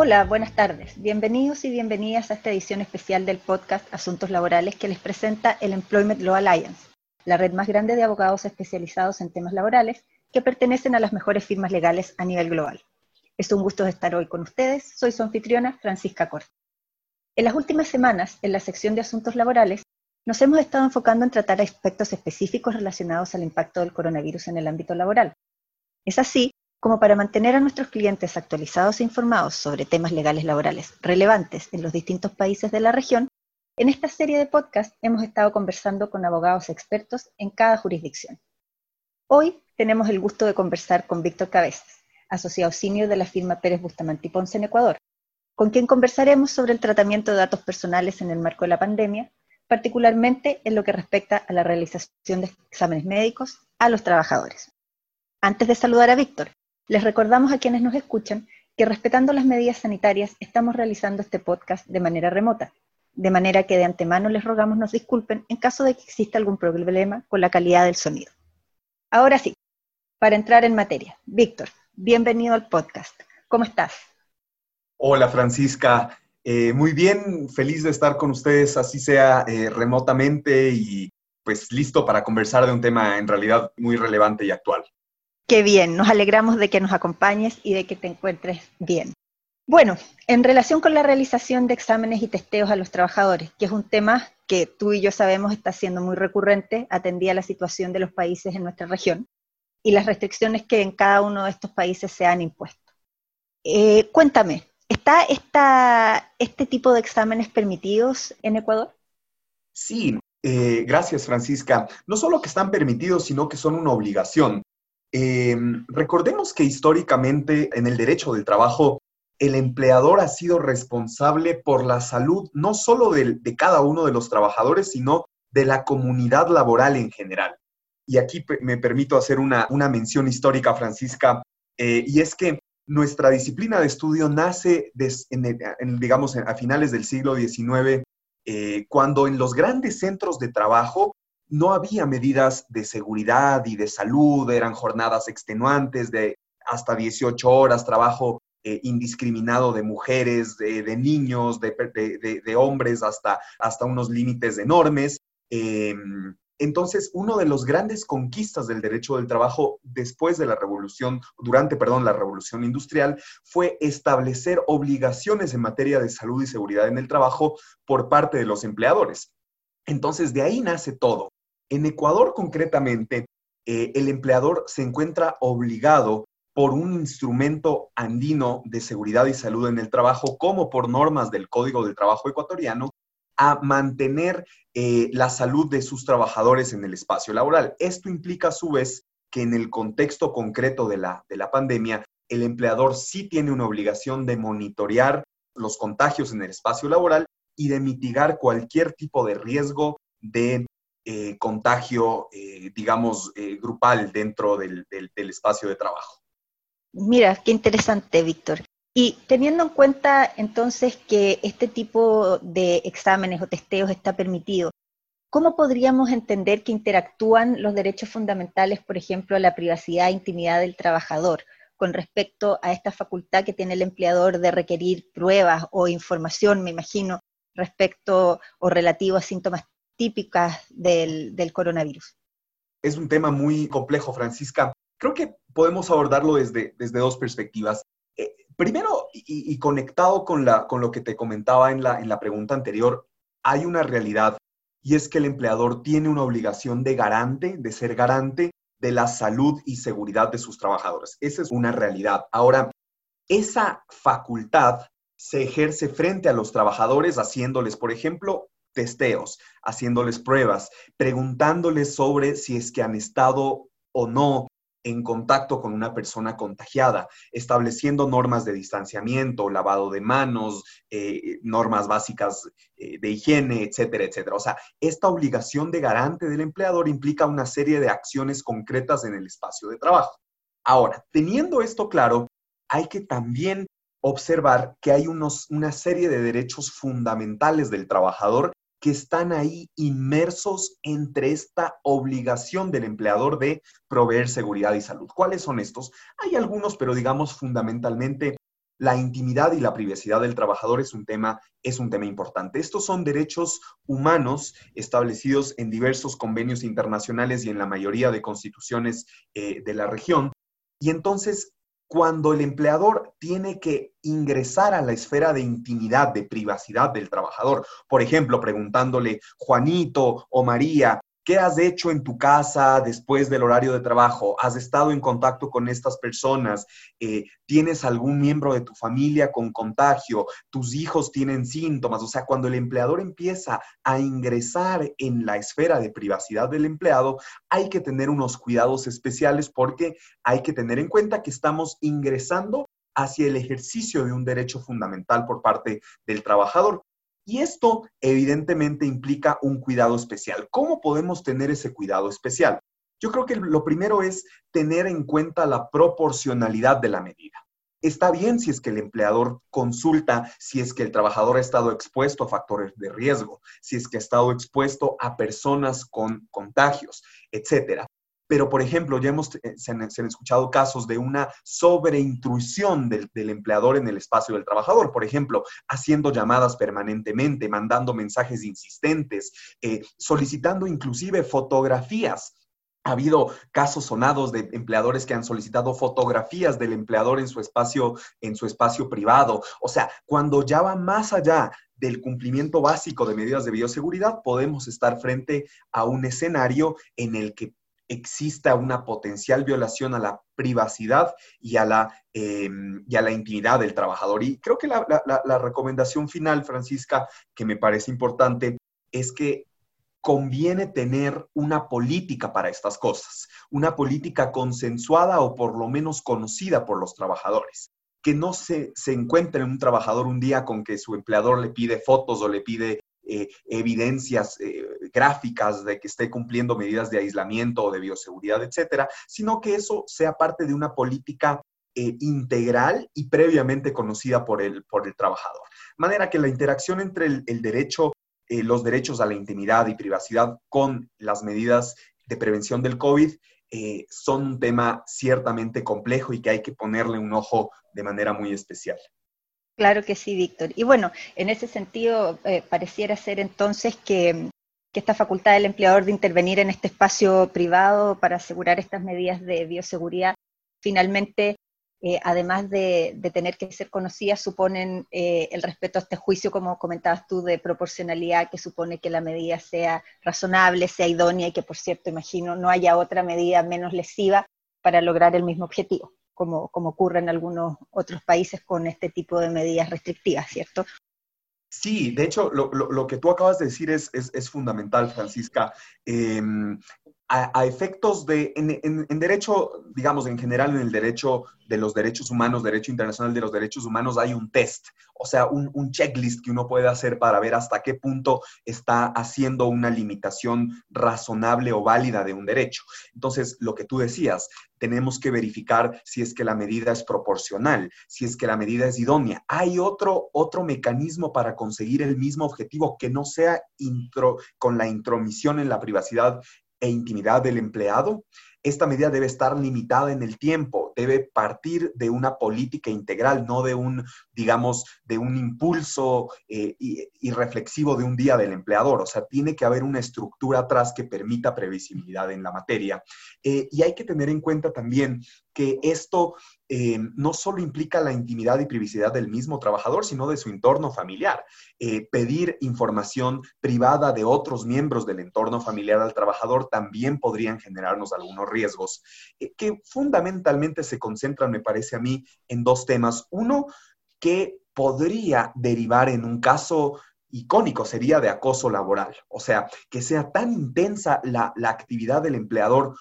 Hola, buenas tardes. Bienvenidos y bienvenidas a esta edición especial del podcast Asuntos Laborales que les presenta el Employment Law Alliance, la red más grande de abogados especializados en temas laborales que pertenecen a las mejores firmas legales a nivel global. Es un gusto estar hoy con ustedes. Soy su anfitriona, Francisca Corte. En las últimas semanas, en la sección de asuntos laborales, nos hemos estado enfocando en tratar aspectos específicos relacionados al impacto del coronavirus en el ámbito laboral. Es así como para mantener a nuestros clientes actualizados e informados sobre temas legales laborales relevantes en los distintos países de la región, en esta serie de podcast hemos estado conversando con abogados expertos en cada jurisdicción. Hoy tenemos el gusto de conversar con Víctor Cabezas, asociado senior de la firma Pérez Bustamante y Ponce en Ecuador, con quien conversaremos sobre el tratamiento de datos personales en el marco de la pandemia, particularmente en lo que respecta a la realización de exámenes médicos a los trabajadores. Antes de saludar a Víctor, les recordamos a quienes nos escuchan que respetando las medidas sanitarias estamos realizando este podcast de manera remota, de manera que de antemano les rogamos nos disculpen en caso de que exista algún problema con la calidad del sonido. Ahora sí, para entrar en materia, Víctor, bienvenido al podcast. ¿Cómo estás? Hola Francisca, eh, muy bien, feliz de estar con ustedes, así sea eh, remotamente y pues listo para conversar de un tema en realidad muy relevante y actual. Qué bien, nos alegramos de que nos acompañes y de que te encuentres bien. Bueno, en relación con la realización de exámenes y testeos a los trabajadores, que es un tema que tú y yo sabemos está siendo muy recurrente, atendía la situación de los países en nuestra región y las restricciones que en cada uno de estos países se han impuesto. Eh, cuéntame, ¿está este tipo de exámenes permitidos en Ecuador? Sí, eh, gracias Francisca. No solo que están permitidos, sino que son una obligación. Em, recordemos que históricamente en el derecho del trabajo, el empleador ha sido responsable por la salud no solo de, cada uno de los trabajadores, sino de la comunidad laboral en general. Y aquí me permito hacer una, mención histórica, Francisca, eh, y es que nuestra disciplina de estudio nace, digamos, a finales del siglo XIX, eh, cuando en los grandes centros de trabajo no había medidas de seguridad y de salud, eran jornadas extenuantes de hasta 18 horas, trabajo eh, indiscriminado de mujeres, de, niños, de, hombres, hasta, hasta unos límites enormes. Em, entonces, uno de los grandes conquistas del derecho del trabajo después de la revolución, durante, perdón, la revolución industrial, fue establecer obligaciones en materia de salud y seguridad en el trabajo por parte de los empleadores. Entonces, de ahí nace todo. En Ecuador concretamente, eh, el empleador se encuentra obligado por un instrumento andino de seguridad y salud en el trabajo, como por normas del Código del Trabajo ecuatoriano, a mantener eh, la salud de sus trabajadores en el espacio laboral. Esto implica a su vez que en el contexto concreto de la, de la pandemia, el empleador sí tiene una obligación de monitorear los contagios en el espacio laboral y de mitigar cualquier tipo de riesgo de eh, contagio, eh, digamos, eh, grupal dentro del, espacio de trabajo. Mira, qué interesante, Víctor. Y teniendo en cuenta entonces que este tipo de exámenes o testeos está permitido, ¿cómo podríamos entender que interactúan los derechos fundamentales, por ejemplo, a la privacidad e intimidad del trabajador, con respecto a esta facultad que tiene el empleador de requerir pruebas o información, me imagino, respecto o relativo a síntomas típicas del, coronavirus? Es un tema muy complejo, Francisca. Creo que podemos abordarlo desde, desde dos perspectivas. Eh, primero, y, conectado con, la, con lo que te comentaba en la, en la pregunta anterior, hay una realidad y es que el empleador tiene una obligación de garante, de ser garante de la salud y seguridad de sus trabajadores. Esa es una realidad. Ahora, esa facultad se ejerce frente a los trabajadores haciéndoles, por ejemplo, testeos, haciéndoles pruebas, preguntándoles sobre si es que han estado o no en contacto con una persona contagiada, estableciendo normas de distanciamiento, lavado de manos, eh, normas básicas eh, de higiene, etcétera, etcétera. O sea, esta obligación de garante del empleador implica una serie de acciones concretas en el espacio de trabajo. Ahora, teniendo esto claro, hay que también observar que hay unos, una serie de derechos fundamentales del trabajador que están ahí inmersos entre esta obligación del empleador de proveer seguridad y salud. ¿Cuáles son estos? Hay algunos, pero digamos fundamentalmente la intimidad y la privacidad del trabajador es un tema, es un tema importante. Estos son derechos humanos establecidos en diversos convenios internacionales y en la mayoría de constituciones eh, de la región. Y entonces, cuando el empleador tiene que ingresar a la esfera de intimidad, de privacidad del trabajador, por ejemplo, preguntándole, Juanito o María, ¿Qué has hecho en tu casa después del horario de trabajo? ¿Has estado en contacto con estas personas? Eh, ¿Tienes algún miembro de tu familia con contagio? ¿Tus hijos tienen síntomas? O sea, cuando el empleador empieza a ingresar en la esfera de privacidad del empleado, hay que tener unos cuidados especiales porque hay que tener en cuenta que estamos ingresando hacia el ejercicio de un derecho fundamental por parte del trabajador. Y esto evidentemente implica un cuidado especial. ¿Cómo podemos tener ese cuidado especial? Yo creo que lo primero es tener en cuenta la proporcionalidad de la medida. Está bien si es que el empleador consulta si es que el trabajador ha estado expuesto a factores de riesgo, si es que ha estado expuesto a personas con contagios, etcétera. Pero, por ejemplo, ya hemos, eh, se, han, escuchado casos de una sobreintrusión del, empleador en el espacio del trabajador, por ejemplo, haciendo llamadas permanentemente, mandando mensajes insistentes, eh, solicitando inclusive fotografías ha habido casos sonados de empleadores que han solicitado fotografías del empleador en su espacio, en su espacio privado. O sea, cuando ya va más allá del cumplimiento básico de medidas de bioseguridad, podemos estar frente a un escenario en el que exista una potencial violación a la privacidad y a la, em, y a la intimidad del trabajador. Y creo que la, la recomendación final, Francisca, que me parece importante, es que conviene tener una política para estas cosas, una política consensuada o por lo menos conocida por los trabajadores que no se, se encuentre un trabajador un día con que su empleador le pide fotos o le pide eh, evidencias eh, gráficas de que esté cumpliendo medidas de aislamiento o de bioseguridad, etcétera, sino que eso sea parte de una política eh, integral y previamente conocida por el, por el trabajador. De manera que la interacción entre el, derecho, los derechos a la intimidad y privacidad con las medidas de prevención del COVID son un tema ciertamente complejo y que hay que ponerle un ojo de manera muy especial. Claro que sí, Víctor. Y bueno, en ese sentido, eh, pareciera ser entonces que, esta facultad del empleador de intervenir en este espacio privado para asegurar estas medidas de bioseguridad, finalmente, eh, además de, tener que ser conocidas, suponen eh, el respeto a este juicio, como comentabas tú, de proporcionalidad, que supone que la medida sea razonable, sea idónea y que, por cierto, imagino, no haya otra medida menos lesiva para lograr el mismo objetivo como, ocurre en algunos otros países con este tipo de medidas restrictivas, ¿cierto? Sí, de hecho, lo, que tú acabas de decir es, es, fundamental, Francisca. Em, a, efectos de, en, derecho, digamos, en general, en el derecho de los derechos humanos, derecho internacional de los derechos humanos, hay un test, o sea, un, un, checklist que uno puede hacer para ver hasta qué punto está haciendo una limitación razonable o válida de un derecho. Entonces, lo que tú decías, tenemos que verificar si es que la medida es proporcional, si es que la medida es idónea. Hay otro, otro mecanismo para conseguir el mismo objetivo que no sea con la intromisión en la privacidad e intimidad del empleado, esta medida debe estar limitada en el tiempo, debe partir de una política integral, no de un, digamos, de un impulso eh, irreflexivo de un día del empleador. O sea, tiene que haber una estructura atrás que permita previsibilidad en la materia. Eh, y hay que tener en cuenta también que esto eh, no solo implica la intimidad y privacidad del mismo trabajador, sino de su entorno familiar. Eh, pedir información privada de otros miembros del entorno familiar al trabajador también podrían generarnos algunos riesgos, eh, que fundamentalmente se concentran, me parece a mí, en dos temas. Uno, que podría derivar en un caso icónico sería de acoso laboral, o sea, que sea tan intensa la, la actividad del empleador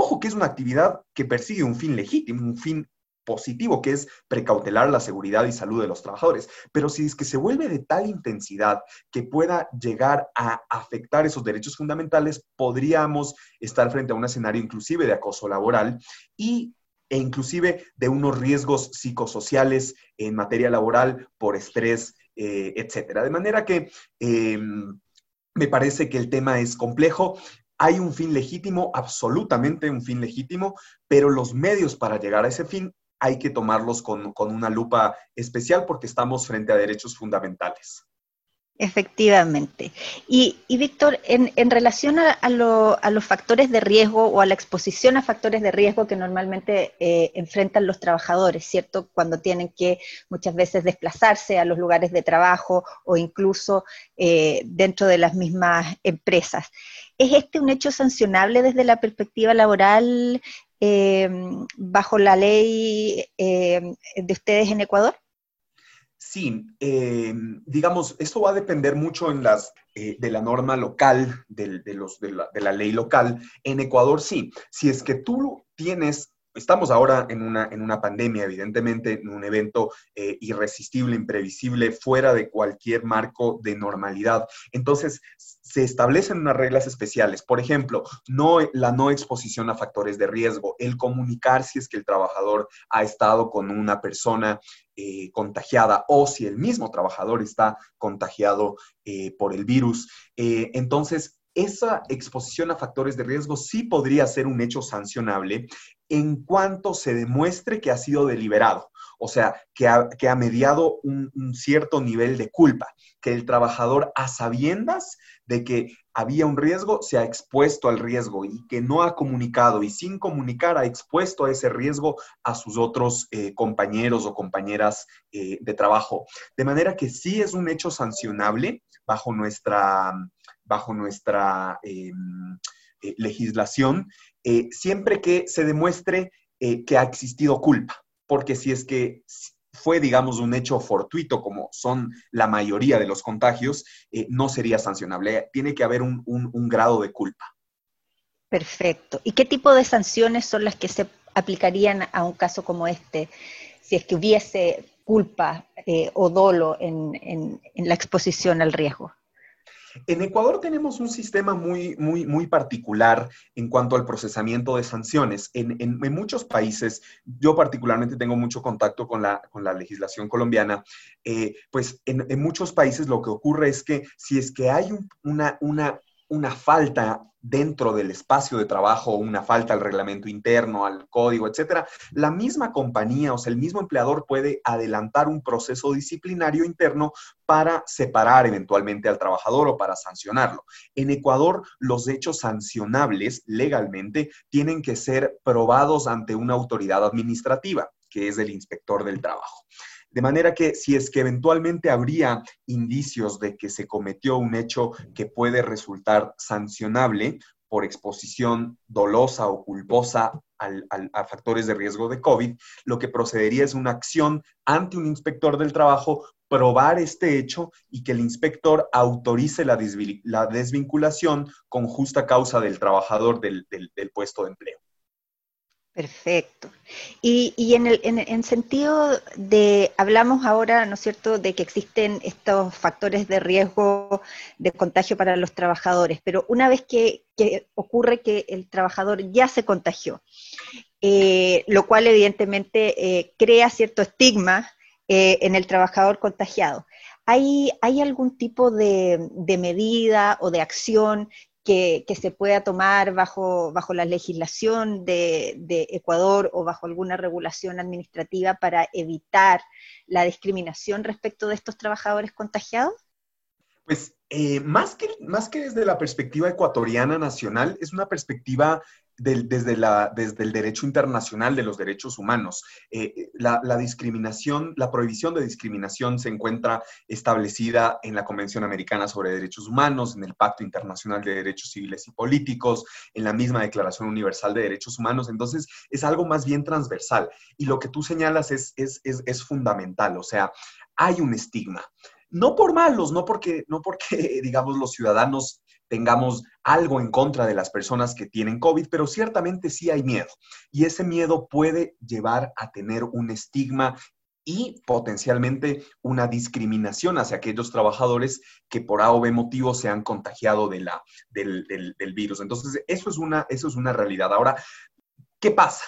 Ojo que es una actividad que persigue un fin legítimo, un fin positivo, que es precautelar la seguridad y salud de los trabajadores. Pero si es que se vuelve de tal intensidad que pueda llegar a afectar esos derechos fundamentales, podríamos estar frente a un escenario inclusive de acoso laboral y e inclusive de unos riesgos psicosociales en materia laboral por estrés, eh, etcétera. De manera que em, me parece que el tema es complejo hay un fin legítimo, absolutamente un fin legítimo, pero los medios para llegar a ese fin hay que tomarlos con, una lupa especial porque estamos frente a derechos fundamentales. Efectivamente. Y, Víctor, en, relación a, los factores de riesgo o a la exposición a factores de riesgo que normalmente eh, enfrentan los trabajadores, ¿cierto? Cuando tienen que muchas veces desplazarse a los lugares de trabajo o incluso eh, dentro de las mismas empresas. ¿Es este un hecho sancionable desde la perspectiva laboral eh, bajo la ley de ustedes en Ecuador? Sí, eh, digamos, esto va a depender mucho en las, eh, de la norma local, de, los, de, la, de la ley local. En Ecuador sí, si es que tú tienes estamos ahora en una, en una pandemia, evidentemente, en un evento eh, irresistible, imprevisible, fuera de cualquier marco de normalidad. Entonces, se establecen unas reglas especiales. Por ejemplo, la no exposición a factores de riesgo, el comunicar si es que el trabajador ha estado con una persona eh, contagiada o si el mismo trabajador está contagiado eh, por el virus. entonces, esa exposición a factores de riesgo sí podría ser un hecho sancionable en cuanto se demuestre que ha sido deliberado, o sea, que ha, mediado un, cierto nivel de culpa, que el trabajador a sabiendas de que había un riesgo, se ha expuesto al riesgo y que no ha comunicado y sin comunicar ha expuesto a ese riesgo a sus otros eh, compañeros o compañeras eh, de trabajo. De manera que sí es un hecho sancionable bajo nuestra, bajo nuestra em, eh, legislación siempre que se demuestre que ha existido culpa, porque si es que fue, digamos, un hecho fortuito, como son la mayoría de los contagios, eh, no sería sancionable. Tiene que haber un, grado de culpa. Perfecto. ¿Y qué tipo de sanciones son las que se aplicarían a un caso como este, si es que hubiese culpa o dolo en la exposición al riesgo? En Ecuador tenemos un sistema muy, muy, muy particular en cuanto al procesamiento de sanciones. En, muchos países, yo particularmente tengo mucho contacto con la, con la legislación colombiana, eh, pues en, muchos países lo que ocurre es que si es que hay una, una, una falta dentro del espacio de trabajo, una falta al reglamento interno, al código, etcétera, la misma compañía, o sea, el mismo empleador puede adelantar un proceso disciplinario interno para separar eventualmente al trabajador o para sancionarlo. En Ecuador, los hechos sancionables legalmente tienen que ser probados ante una autoridad administrativa, que es el inspector del trabajo. De manera que si es que eventualmente habría indicios de que se cometió un hecho que puede resultar sancionable por exposición dolosa o culposa a factores de riesgo de COVID, lo que procedería es una acción ante un inspector del trabajo, probar este hecho y que el inspector autorice la, desvinculación con justa causa del trabajador del puesto de empleo. Perfecto. Y, en, el, en, sentido de, hablamos ahora, ¿no es cierto?, de que existen estos factores de riesgo de contagio para los trabajadores, pero una vez que, ocurre que el trabajador ya se contagió, eh, lo cual evidentemente eh, crea cierto estigma eh, en el trabajador contagiado. ¿Hay, ¿Hay algún tipo de, de medida o de acción que, se pueda tomar bajo, bajo la legislación de, Ecuador o bajo alguna regulación administrativa para evitar la discriminación respecto de estos trabajadores contagiados? Pues eh, más, que, más que desde la perspectiva ecuatoriana nacional, es una perspectiva desde, la, desde el derecho internacional de los derechos humanos. Eh, la, discriminación, la prohibición de discriminación se encuentra establecida en la Convención Americana sobre Derechos Humanos, en el Pacto Internacional de Derechos Civiles y Políticos, en la misma Declaración Universal de Derechos Humanos. Entonces, es algo más bien transversal. Y lo que tú señalas es, es, es, es fundamental. O sea, hay un estigma no por malos, no porque, no porque, digamos, los ciudadanos tengamos algo en contra de las personas que tienen COVID, pero ciertamente sí hay miedo. Y ese miedo puede llevar a tener un estigma y potencialmente una discriminación hacia aquellos trabajadores que por A o B motivo se han contagiado de la, del, virus. Entonces, eso es, una, eso es una realidad. Ahora, ¿qué pasa?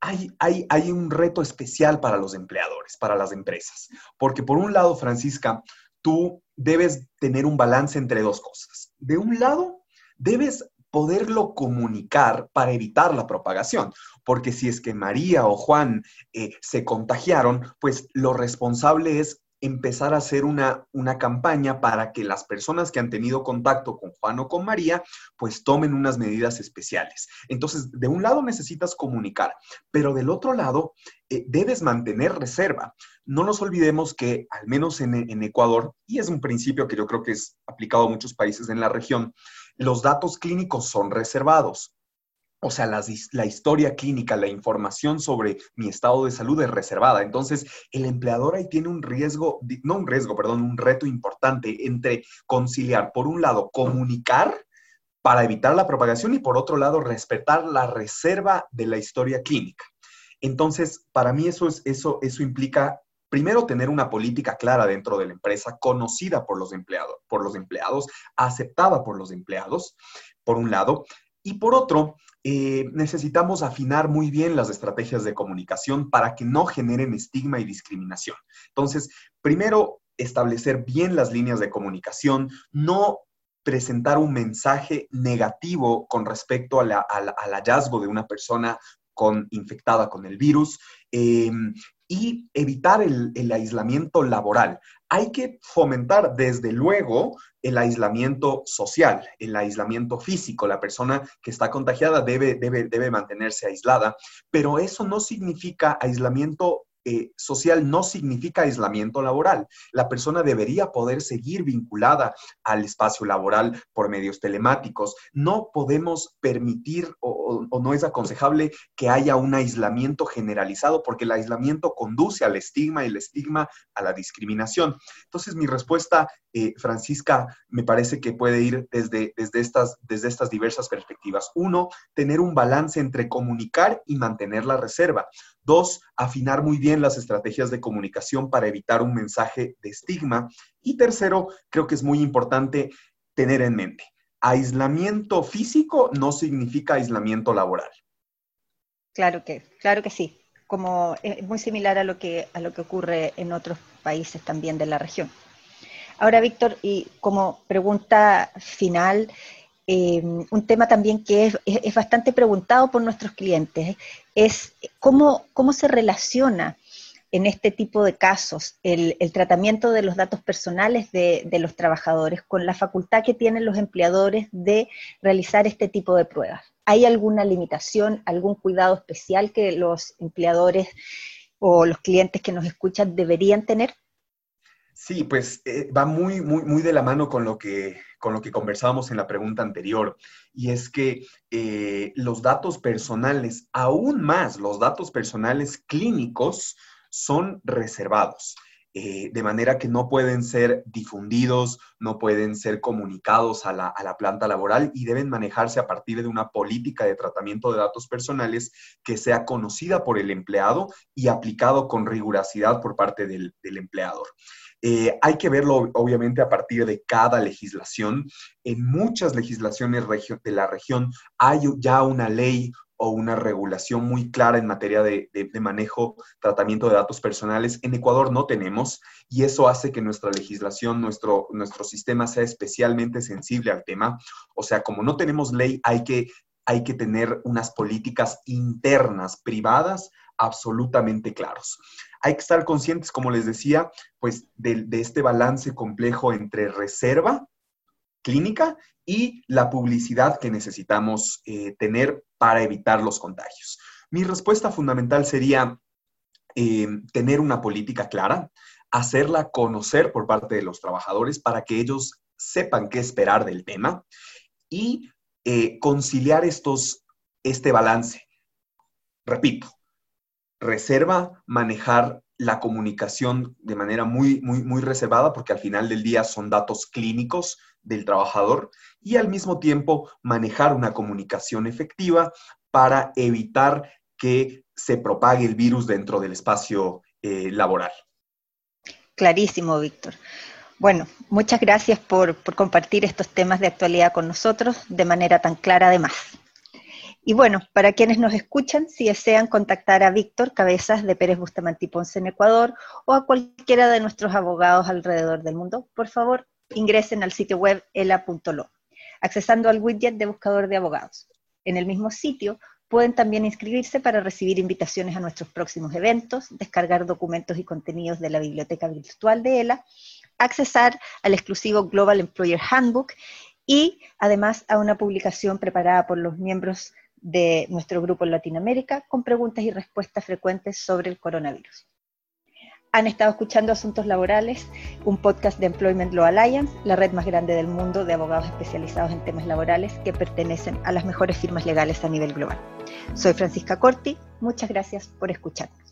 Hay, hay, hay, un reto especial para los empleadores, para las empresas. Porque por un lado, Francisca, tú debes tener un balance entre dos cosas. De un lado, debes poderlo comunicar para evitar la propagación. Porque si es que María o Juan eh, se contagiaron, pues lo responsable es empezar a hacer una, una campaña para que las personas que han tenido contacto con Juan o con María, pues tomen unas medidas especiales. Entonces, de un lado necesitas comunicar, pero del otro lado eh, debes mantener reserva. No nos olvidemos que, al menos en, en Ecuador, y es un principio que yo creo que es aplicado a muchos países en la región, los datos clínicos son reservados. O sea, la, historia clínica, la información sobre mi estado de salud es reservada. Entonces, el empleador ahí tiene un riesgo, no un riesgo, perdón, un reto importante entre conciliar, por un lado, comunicar para evitar la propagación y por otro lado, respetar la reserva de la historia clínica. Entonces, para mí eso, es, eso, eso implica primero tener una política clara dentro de la empresa, conocida por los empleados, por los empleados, aceptada por los empleados, por un lado, y por otro, eh, necesitamos afinar muy bien las estrategias de comunicación para que no generen estigma y discriminación. Entonces, primero, establecer bien las líneas de comunicación, no presentar un mensaje negativo con respecto al hallazgo de una persona infectada con el virus eh, y evitar el, aislamiento laboral. Hay que fomentar, desde luego, el aislamiento social, el aislamiento físico. La persona que está contagiada debe, debe, debe mantenerse aislada, pero eso no significa aislamiento eh, social no significa aislamiento laboral. La persona debería poder seguir vinculada al espacio laboral por medios telemáticos. No podemos permitir o, no es aconsejable que haya un aislamiento generalizado porque el aislamiento conduce al estigma y el estigma a la discriminación. Entonces, mi respuesta, eh, Francisca, me parece que puede ir desde, desde, estas, desde estas diversas perspectivas. Uno, tener un balance entre comunicar y mantener la reserva. Dos, afinar muy bien las estrategias de comunicación para evitar un mensaje de estigma. Y tercero, creo que es muy importante tener en mente, aislamiento físico no significa aislamiento laboral. Claro que, claro que sí, como es muy similar a lo que, a lo que ocurre en otros países también de la región. Ahora, Víctor, y como pregunta final, eh, un tema también que es, bastante preguntado por nuestros clientes, es cómo, cómo se relaciona en este tipo de casos el, tratamiento de los datos personales de, los trabajadores con la facultad que tienen los empleadores de realizar este tipo de pruebas. ¿Hay alguna limitación, algún cuidado especial que los empleadores o los clientes que nos escuchan deberían tener? Sí, pues eh, va muy, muy, muy de la mano con lo que con lo que conversábamos en la pregunta anterior, y es que eh, los datos personales, aún más los datos personales clínicos, son reservados. Eh, de manera que no pueden ser difundidos, no pueden ser comunicados a la, a la, planta laboral y deben manejarse a partir de una política de tratamiento de datos personales que sea conocida por el empleado y aplicado con rigurosidad por parte del, del empleador. Eh, hay que verlo, obviamente, a partir de cada legislación. En muchas legislaciones de la región hay ya una ley o una regulación muy clara en materia de, manejo, tratamiento de datos personales. En Ecuador no tenemos y eso hace que nuestra legislación, nuestro, sistema sea especialmente sensible al tema. O sea, como no tenemos ley, hay que, hay que tener unas políticas internas, privadas, absolutamente claros. Hay que estar conscientes, como les decía, pues de, este balance complejo entre reserva clínica y la publicidad que necesitamos eh, tener para evitar los contagios. Mi respuesta fundamental sería eh, tener una política clara, hacerla conocer por parte de los trabajadores para que ellos sepan qué esperar del tema y eh, conciliar estos, este balance. Repito, reserva manejar la comunicación de manera muy, muy, reservada, porque al final del día son datos clínicos del trabajador, y al mismo tiempo manejar una comunicación efectiva para evitar que se propague el virus dentro del espacio eh, laboral. Clarísimo, Víctor. Bueno, muchas gracias por, por compartir estos temas de actualidad con nosotros de manera tan clara además. Y bueno, para quienes nos escuchan, si desean contactar a Víctor Cabezas de Pérez Bustamante y Ponce en Ecuador o a cualquiera de nuestros abogados alrededor del mundo, por favor, ingresen al sitio web ela.lo. accesando al widget de buscador de abogados. En el mismo sitio pueden también inscribirse para recibir invitaciones a nuestros próximos eventos, descargar documentos y contenidos de la biblioteca virtual de ELA, accesar al exclusivo Global Employer Handbook y además a una publicación preparada por los miembros de nuestro grupo en Latinoamérica con preguntas y respuestas frecuentes sobre el coronavirus. Han estado escuchando Asuntos Laborales, un podcast de Employment Law Alliance, la red más grande del mundo de abogados especializados en temas laborales que pertenecen a las mejores firmas legales a nivel global. Soy Francisca Corti, muchas gracias por escucharnos.